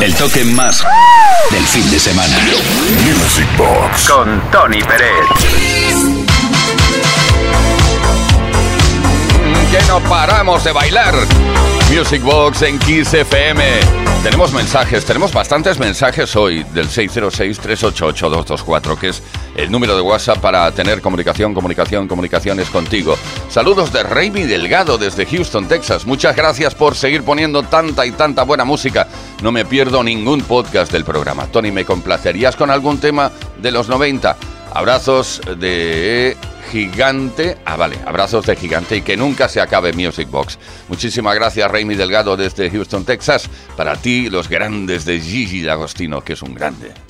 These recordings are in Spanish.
El toque más del fin de semana. Music Box. Con Tony Pérez. que no paramos de bailar. Music Box en Kiss FM. Tenemos mensajes, tenemos bastantes mensajes hoy del 606-388-224, que es el número de WhatsApp para tener comunicación, comunicación, comunicaciones contigo. Saludos de Raimi Delgado desde Houston, Texas. Muchas gracias por seguir poniendo tanta y tanta buena música. No me pierdo ningún podcast del programa. Tony, ¿me complacerías con algún tema de los 90? Abrazos de gigante. Ah, vale, abrazos de gigante y que nunca se acabe Music Box. Muchísimas gracias, Raimi Delgado, desde Houston, Texas. Para ti, los grandes de Gigi D'Agostino, que es un grande.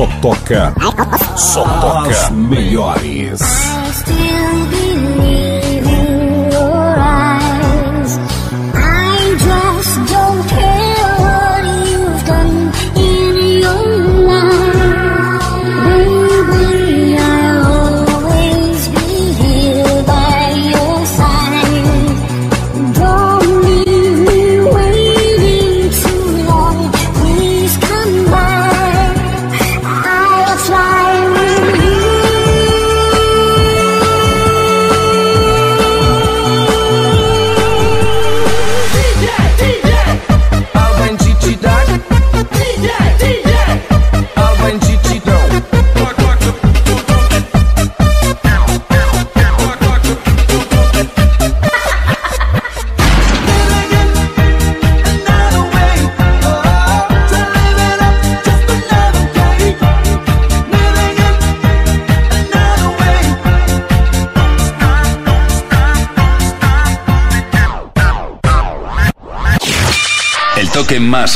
Só toca. Só toca. As melhores.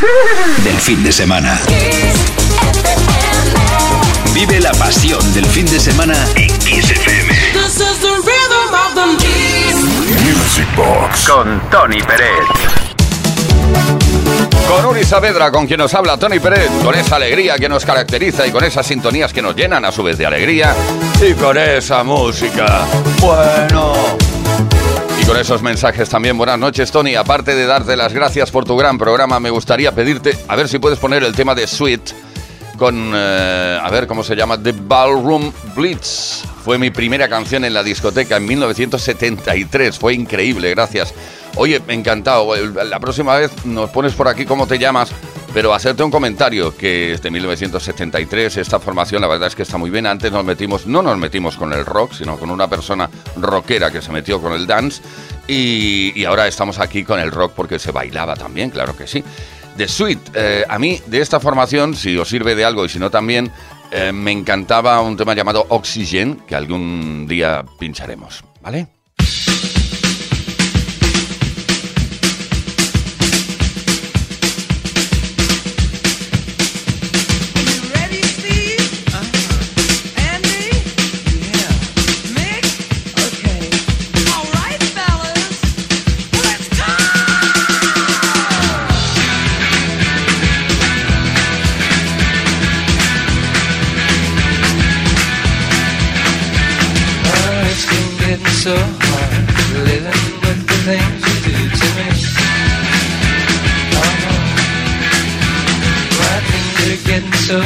Más del fin de semana. Vive la pasión del fin de semana en Kiss FM. Music Box con Tony Pérez. Con Uri Saavedra, con quien nos habla Tony Pérez, con esa alegría que nos caracteriza y con esas sintonías que nos llenan a su vez de alegría y con esa música. Bueno, con esos mensajes también, buenas noches Tony. Aparte de darte las gracias por tu gran programa, me gustaría pedirte, a ver si puedes poner el tema de Sweet con, eh, a ver cómo se llama, The Ballroom Blitz. Fue mi primera canción en la discoteca en 1973, fue increíble, gracias. Oye, encantado, la próxima vez nos pones por aquí cómo te llamas pero hacerte un comentario que es de 1973, esta formación la verdad es que está muy bien. Antes nos metimos, no nos metimos con el rock, sino con una persona rockera que se metió con el dance y, ahora estamos aquí con el rock porque se bailaba también, claro que sí. The Sweet, eh, a mí de esta formación, si os sirve de algo y si no también, eh, me encantaba un tema llamado Oxygen, que algún día pincharemos, ¿vale?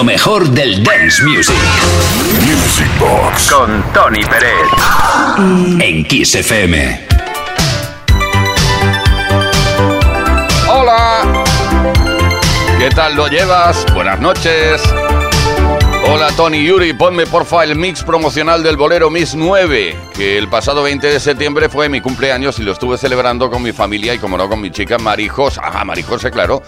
Lo mejor del dance music. Music Box. Con Tony Pérez. En Kiss FM. Hola. ¿Qué tal lo llevas? Buenas noches. Hola Tony Yuri, ponme porfa el mix promocional del bolero Miss 9, que el pasado 20 de septiembre fue mi cumpleaños y lo estuve celebrando con mi familia y como no con mi chica Marijos. Ajá, Marijose, claro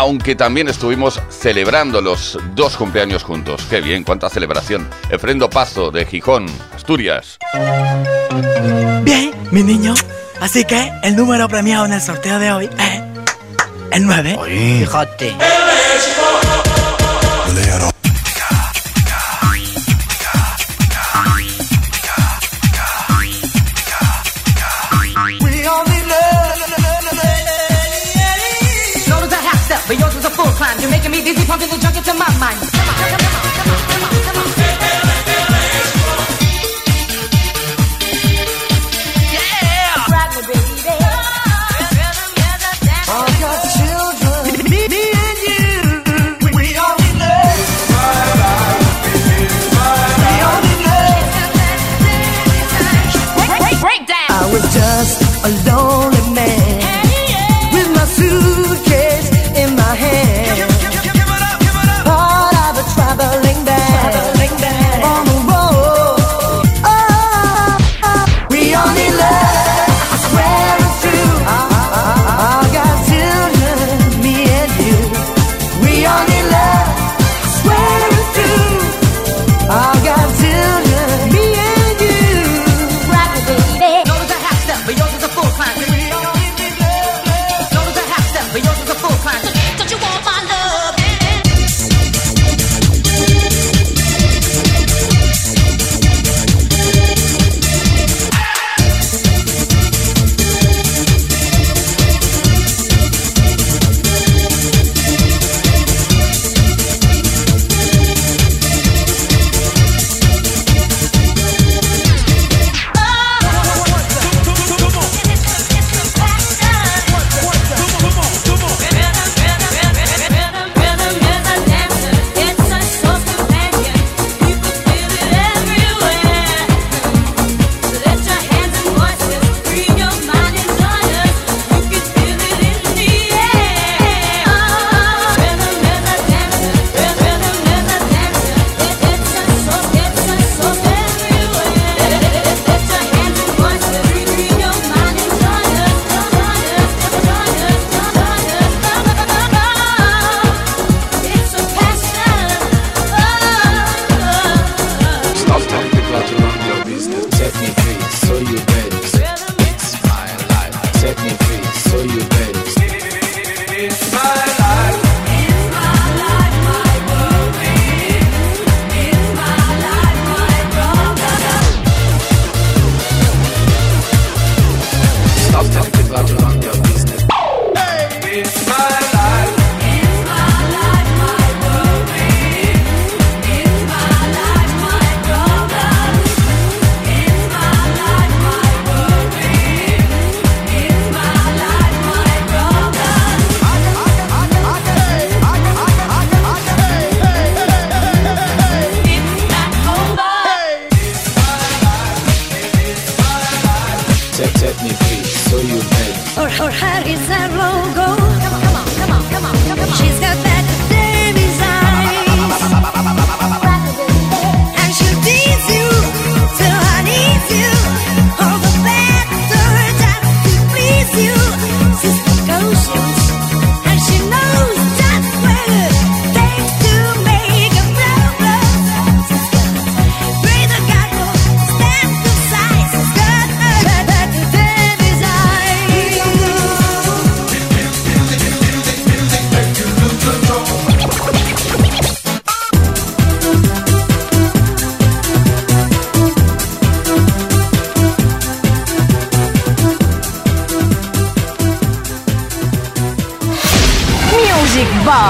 aunque también estuvimos celebrando los dos cumpleaños juntos. Qué bien, cuánta celebración. Efrendo Pazo, de Gijón, Asturias. Bien, mi niño. Así que el número premiado en el sorteo de hoy es el 9. Fíjate. Me dizzy, pumping the junk into my mind.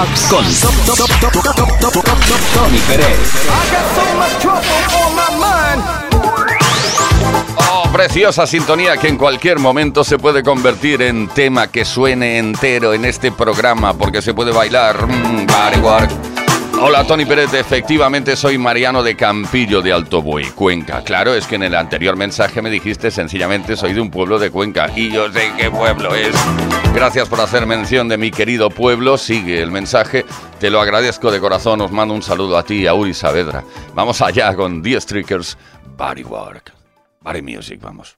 Box con Tony Pérez. Oh, preciosa sintonía que en cualquier momento se puede convertir en tema que suene entero en este programa porque se puede bailar. Mm, Hola Tony Pérez, efectivamente soy Mariano de Campillo de Alto Buey, Cuenca. Claro, es que en el anterior mensaje me dijiste sencillamente soy de un pueblo de Cuenca y yo sé qué pueblo es. Gracias por hacer mención de mi querido pueblo, sigue el mensaje, te lo agradezco de corazón, os mando un saludo a ti a Uri Saavedra. Vamos allá con The Streakers, Bodywork. Body Music, vamos.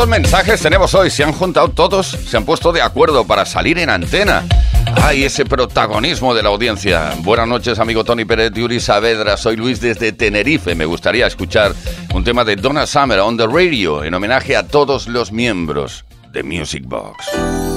¿Cuántos mensajes tenemos hoy? ¿Se han juntado todos? ¿Se han puesto de acuerdo para salir en antena? ¡Ay, ese protagonismo de la audiencia! Buenas noches, amigo Tony Pérez, Yuri Saavedra. Soy Luis desde Tenerife. Me gustaría escuchar un tema de Donna Summer on the radio en homenaje a todos los miembros de Music Box.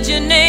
imagination.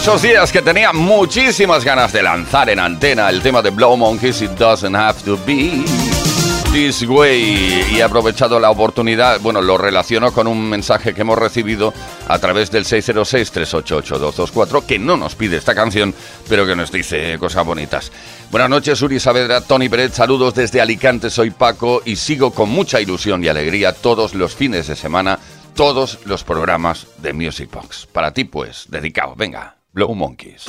Muchos días que tenía muchísimas ganas de lanzar en antena el tema de Blow Monkeys, It Doesn't Have to Be This Way. Y he aprovechado la oportunidad, bueno, lo relaciono con un mensaje que hemos recibido a través del 606-388-224, que no nos pide esta canción, pero que nos dice cosas bonitas. Buenas noches, Uri Saavedra, Tony Pérez, saludos desde Alicante, soy Paco y sigo con mucha ilusión y alegría todos los fines de semana todos los programas de Music Box. Para ti, pues, dedicado. Venga, Blow Monkeys.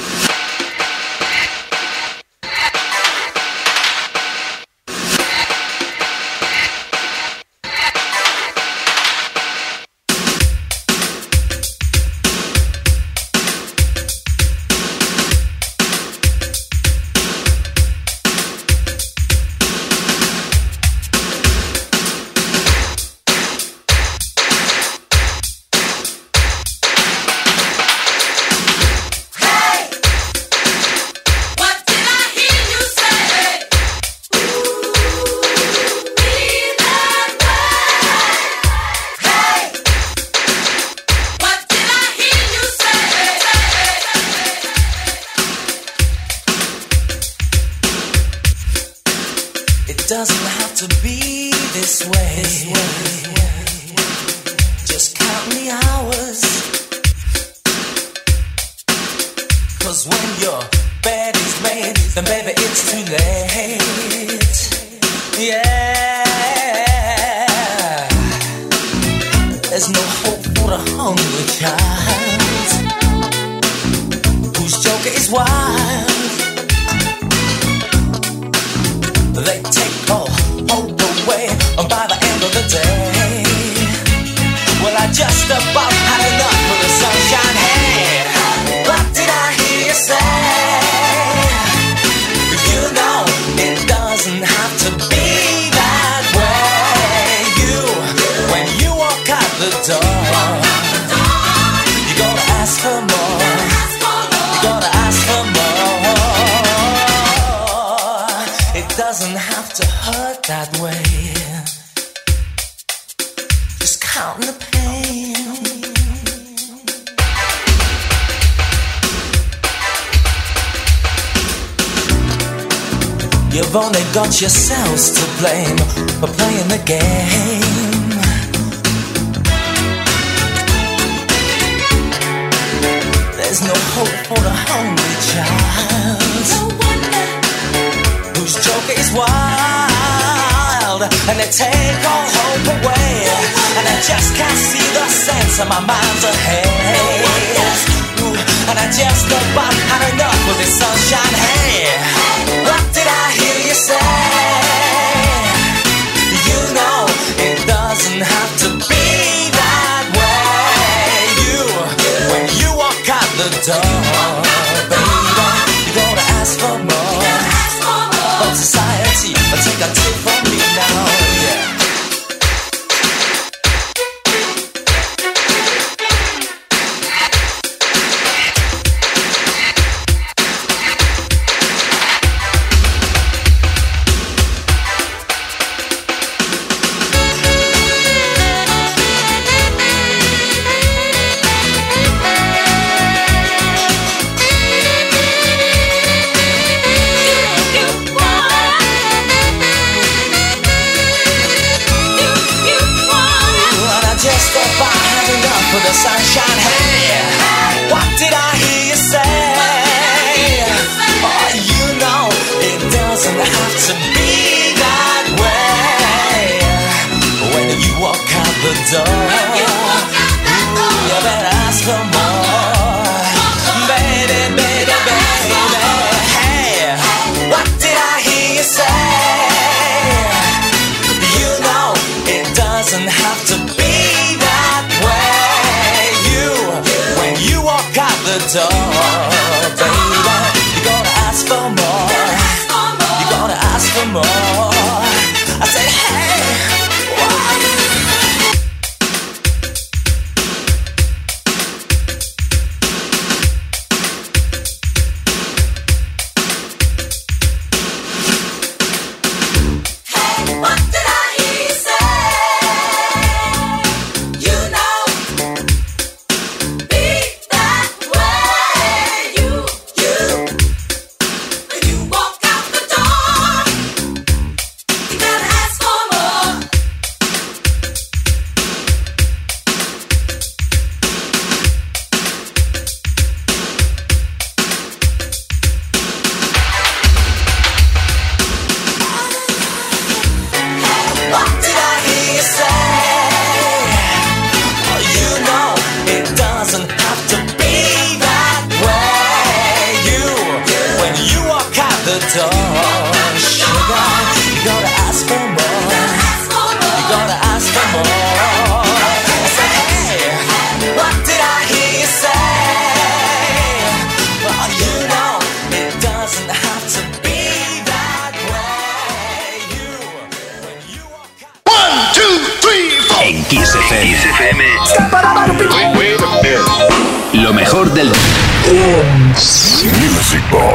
Yourselves to blame for playing the game. There's no hope for the hungry child. No wonder. Whose joke is wild. And they take all hope away. No and I just can't see the sense of my mind's ahead. Ooh, and I just about had enough of this sunshine. Hey what say doesn't have to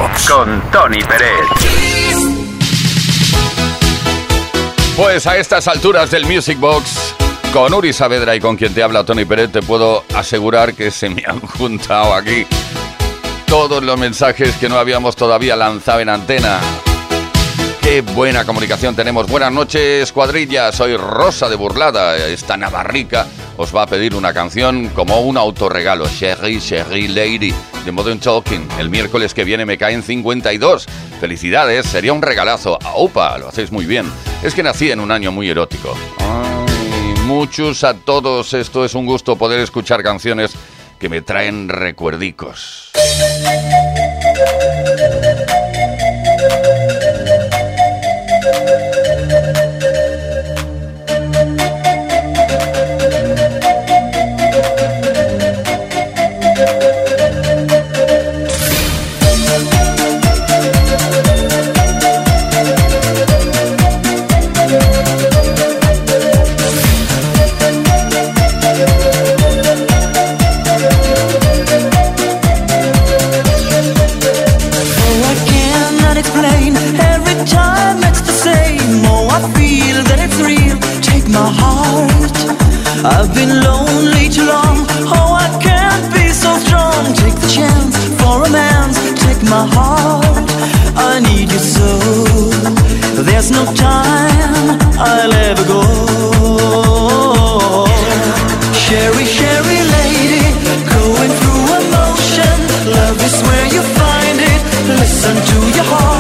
Box. Con Tony Pérez. Pues a estas alturas del Music Box, con Uri Saavedra y con quien te habla Tony Pérez, te puedo asegurar que se me han juntado aquí todos los mensajes que no habíamos todavía lanzado en antena. Qué buena comunicación tenemos. Buenas noches, cuadrilla. Soy Rosa de Burlada. Esta navarrica os va a pedir una canción como un autorregalo. Sherry, Sherry Lady, de Modern Talking. El miércoles que viene me caen 52. Felicidades, sería un regalazo. Aupa, lo hacéis muy bien. Es que nací en un año muy erótico. Muchos a todos. Esto es un gusto poder escuchar canciones que me traen recuerdicos. There's no time I'll ever go. Sherry, Sherry lady, going through emotion. Love is where you find it. Listen to your heart.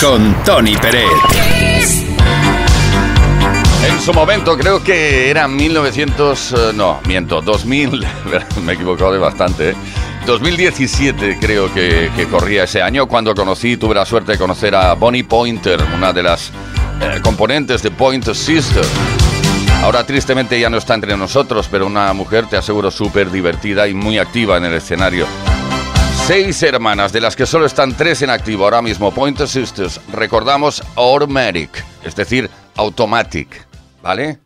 Con Tony Pérez. En su momento, creo que era 1900, eh, no, miento, 2000, me he equivocado de bastante, ¿eh? 2017 creo que, que corría ese año cuando conocí, tuve la suerte de conocer a Bonnie Pointer, una de las eh, componentes de Pointer Sister. Ahora tristemente ya no está entre nosotros, pero una mujer, te aseguro, súper divertida y muy activa en el escenario. Seis hermanas, de las que solo están tres en activo ahora mismo, Pointer Sisters. Recordamos Automatic, es decir, Automatic, ¿vale?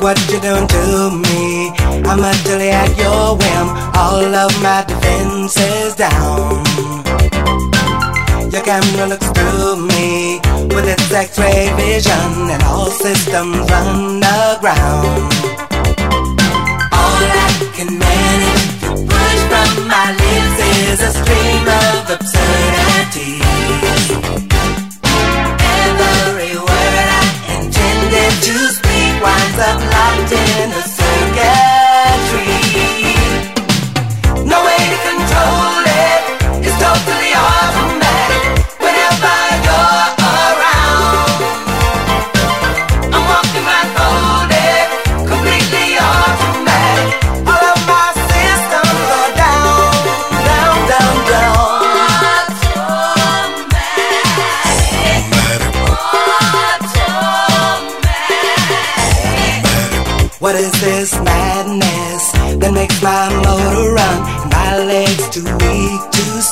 What you done to me. I'm utterly at your whim. All of my defenses down. Your camera looks through me with its X-ray vision, and all systems run aground. All I can manage to push from my lips is a stream of absurdity.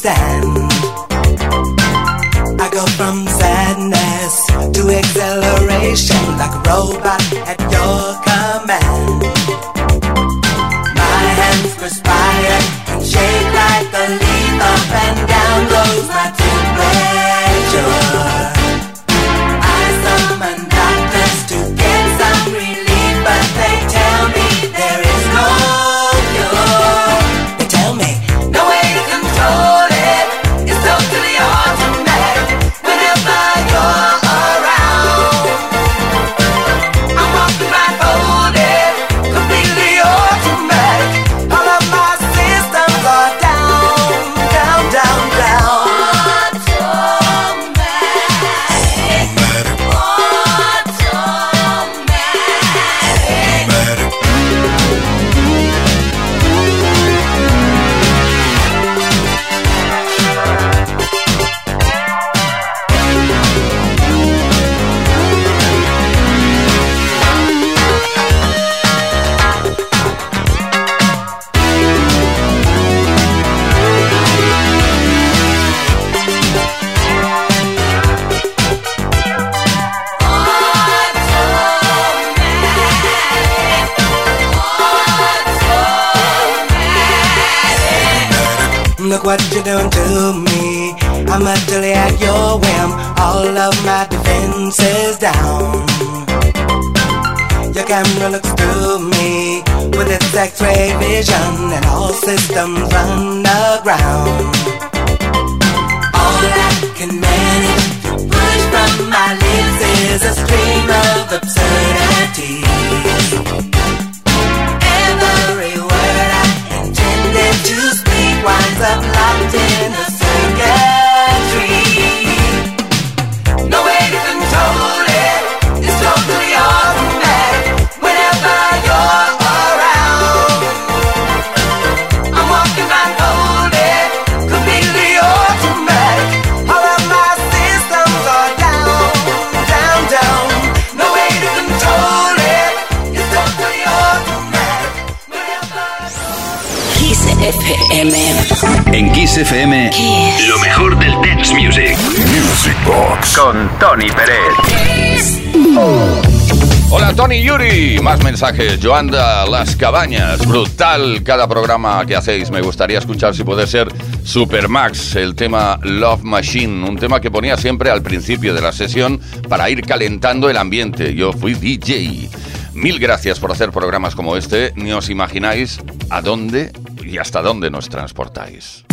understand. Vision, and all systems run aground. FM. En Kiss FM, lo mejor del dance music. Music Box. Con Tony Pérez. Hola Tony Yuri, más mensajes. Joanda Las Cabañas, brutal cada programa que hacéis. Me gustaría escuchar si puede ser Supermax, el tema Love Machine, un tema que ponía siempre al principio de la sesión para ir calentando el ambiente. Yo fui DJ. Mil gracias por hacer programas como este. Ni os imagináis a dónde y hasta dónde nos transportáis.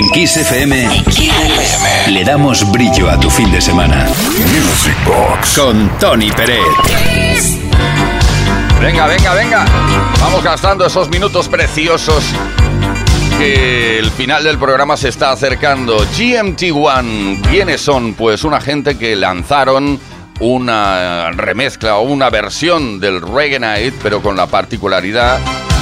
En Kiss FM, le damos brillo a tu fin de semana. Music Box. Con Tony Pérez. Venga, venga, venga. Vamos gastando esos minutos preciosos que el final del programa se está acercando. GMT One, ¿quiénes son? Pues una gente que lanzaron una remezcla o una versión del Reggae Night, pero con la particularidad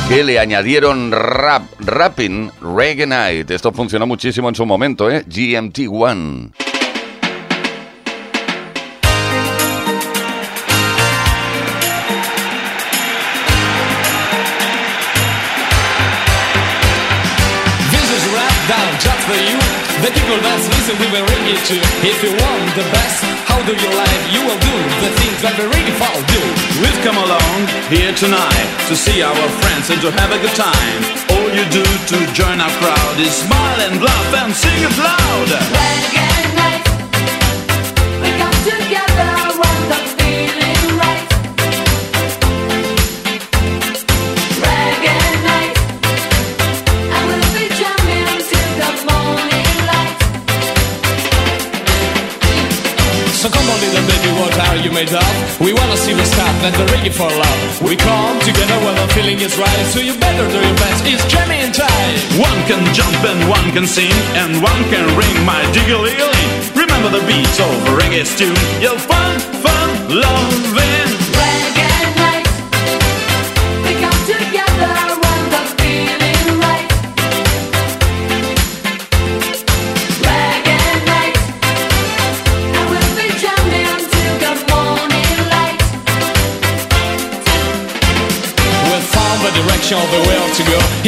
que le añadieron rap, rapping Reggae Night. Esto funcionó muchísimo en su momento, ¿eh? GMT One. This is rap down just for you. The people that's listen, we will ring it too. If you want the best, how do you like? You will do the things that the really fall do. We've come along here tonight to see our friends and to have a good time. All you do to join our crowd is smile and laugh and sing it loud. Reggae night, we come together when you made up. We wanna see the stuff that the reggae for love. We come together when the feeling is right, so you better do your best. It's jamming time. One can jump and one can sing and one can ring my diggly Remember the beats of reggae tune. You'll find fun loving.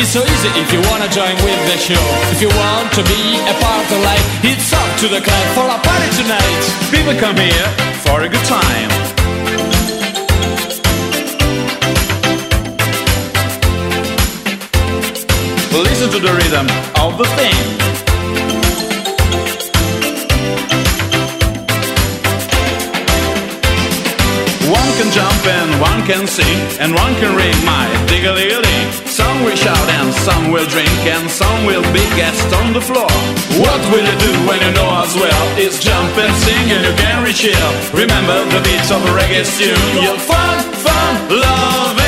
It's so easy if you wanna join with the show. If you want to be a part of life, it's up to the club for a party tonight. People come here for a good time. Listen to the rhythm of the thing. Can sing and one can ring my diggly Some will shout and some will drink and some will be guests on the floor. What will you do when you know as well? It's jump and sing and you can reach here. Remember the beats of a reggae tune. You'll find fun loving.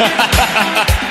Ha ha ha ha!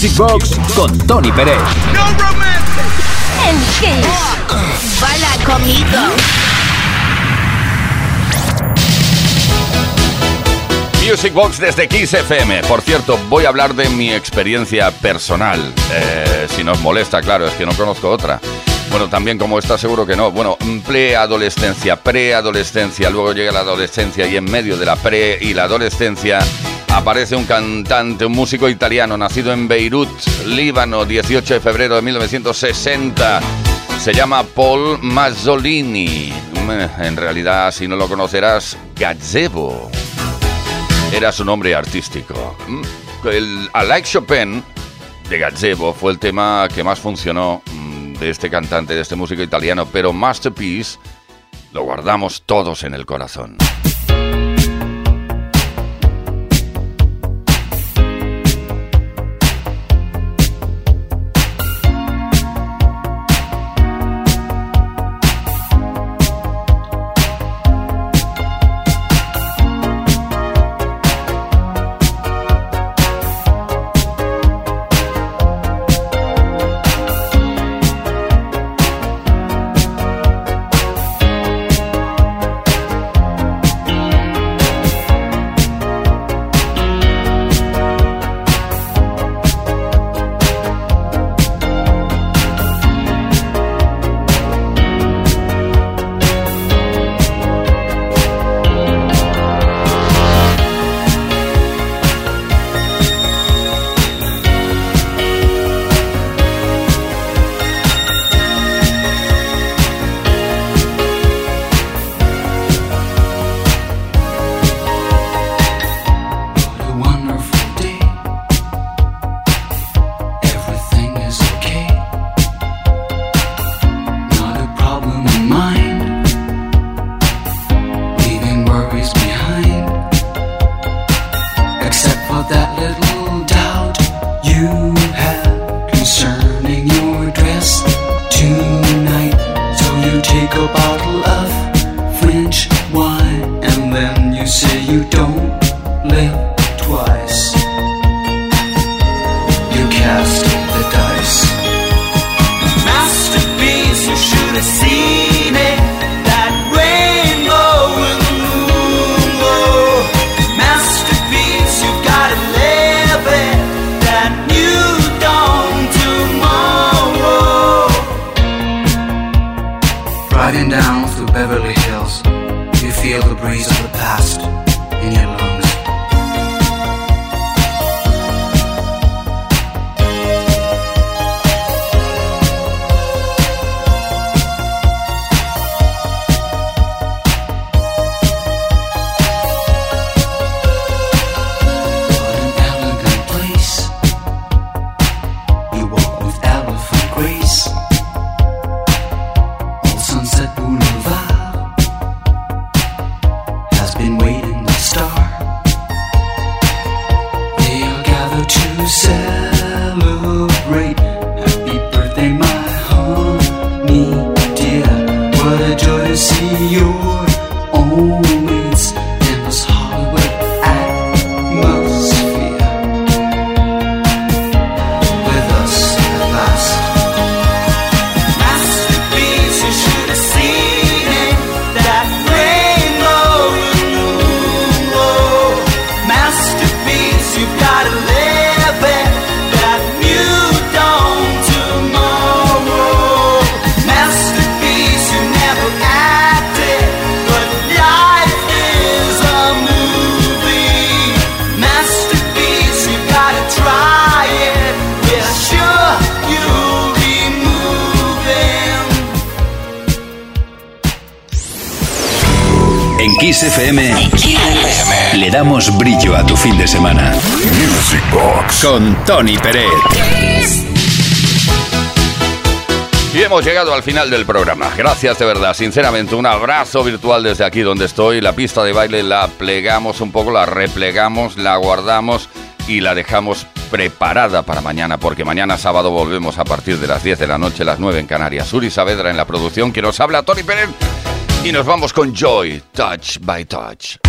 Music Box con Tony Pérez. En Kiss. Baila conmigo. Music Box desde Kiss FM. Por cierto, voy a hablar de mi experiencia personal. Eh, si nos molesta, claro, es que no conozco otra. Bueno, también como está seguro que no. Bueno, preadolescencia, preadolescencia, luego llega la adolescencia y en medio de la pre y la adolescencia aparece un cantante, un músico italiano nacido en Beirut, Líbano, 18 de febrero de 1960. Se llama Paul Mazzolini. Mm, En realidad, si no lo conocerás, Gazebo era su nombre artístico. Mm, El Like Chopin de Gazebo fue el tema que más funcionó mm, de este cantante, de este músico italiano, pero Masterpiece lo guardamos todos en el corazón. En Kiss FM le damos brillo a tu fin de semana. Music Box con Tony Pérez. Y hemos llegado al final del programa. Gracias de verdad, sinceramente, un abrazo virtual desde aquí donde estoy. La pista de baile la plegamos un poco, la replegamos, la guardamos y la dejamos preparada para mañana, porque mañana sábado volvemos a partir de las 10 de la noche, las 9 en Canarias. Uri Saavedra en la producción, que nos habla Tony Pérez. Y nos vamos con Joy, Touch by Touch.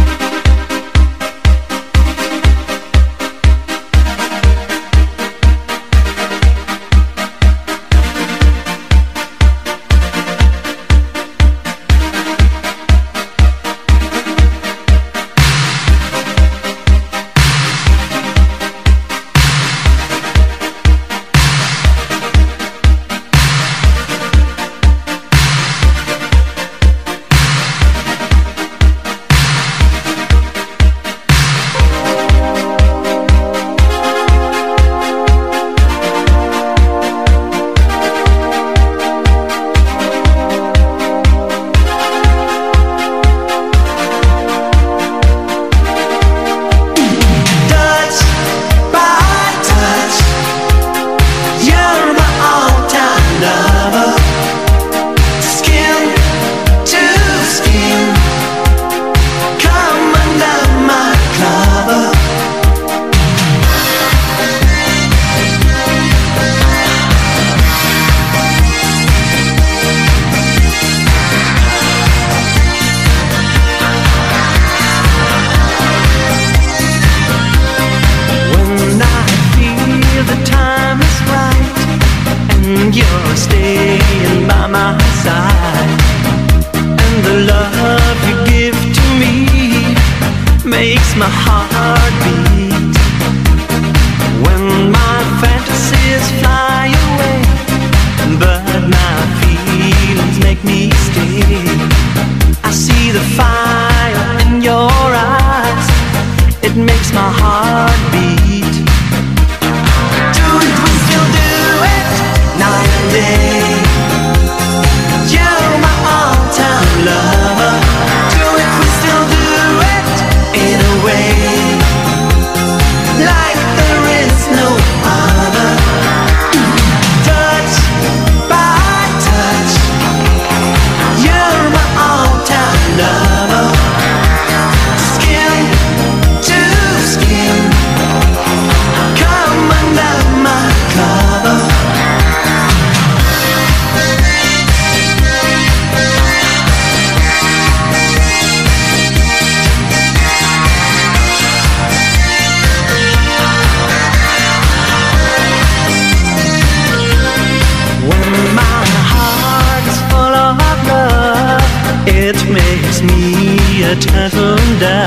that turns thunder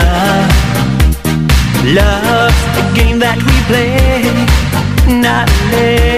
Love's the game that we play Not late